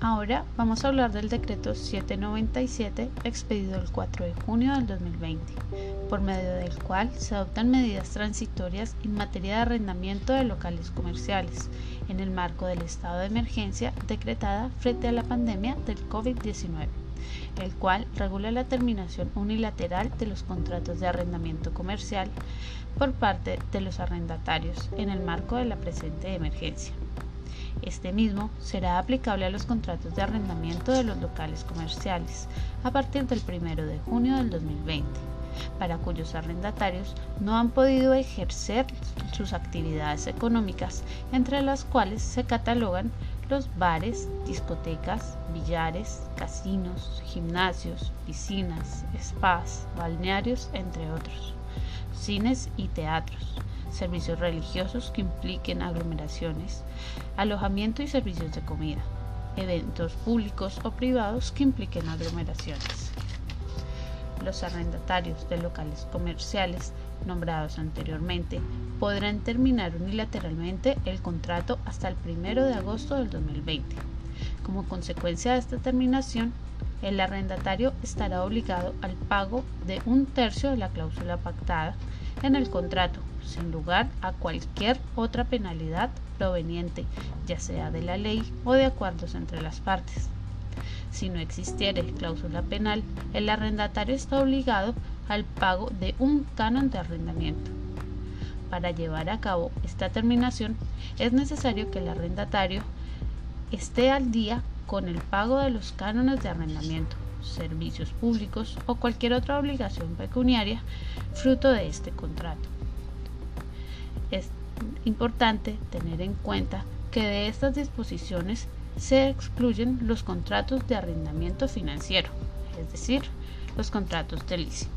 Ahora vamos a hablar del decreto 797 expedido el 4 de junio del 2020, por medio del cual se adoptan medidas transitorias en materia de arrendamiento de locales comerciales en el marco del estado de emergencia decretada frente a la pandemia del COVID-19, el cual regula la terminación unilateral de los contratos de arrendamiento comercial por parte de los arrendatarios en el marco de la presente emergencia. Este mismo será aplicable a los contratos de arrendamiento de los locales comerciales a partir del 1 de junio del 2020, para cuyos arrendatarios no han podido ejercer sus actividades económicas, entre las cuales se catalogan los bares, discotecas, billares, casinos, gimnasios, piscinas, spas, balnearios, entre otros, cines y teatros servicios religiosos que impliquen aglomeraciones, alojamiento y servicios de comida, eventos públicos o privados que impliquen aglomeraciones. Los arrendatarios de locales comerciales nombrados anteriormente podrán terminar unilateralmente el contrato hasta el 1 de agosto del 2020. Como consecuencia de esta terminación, el arrendatario estará obligado al pago de un tercio de la cláusula pactada en el contrato, sin lugar a cualquier otra penalidad proveniente, ya sea de la ley o de acuerdos entre las partes. Si no existiere cláusula penal, el arrendatario está obligado al pago de un canon de arrendamiento. Para llevar a cabo esta terminación es necesario que el arrendatario esté al día con el pago de los cánones de arrendamiento, servicios públicos o cualquier otra obligación pecuniaria fruto de este contrato. Es importante tener en cuenta que de estas disposiciones se excluyen los contratos de arrendamiento financiero, es decir, los contratos de leasing.